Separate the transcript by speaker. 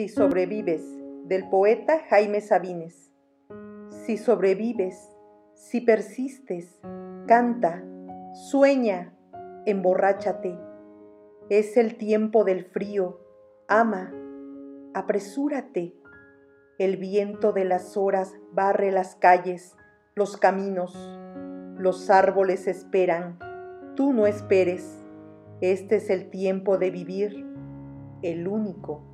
Speaker 1: Si sobrevives, del poeta Jaime Sabines. Si sobrevives, si persistes, canta, sueña, emborráchate. Es el tiempo del frío, ama, apresúrate. El viento de las horas barre las calles, los caminos, los árboles esperan, tú no esperes. Este es el tiempo de vivir, el único.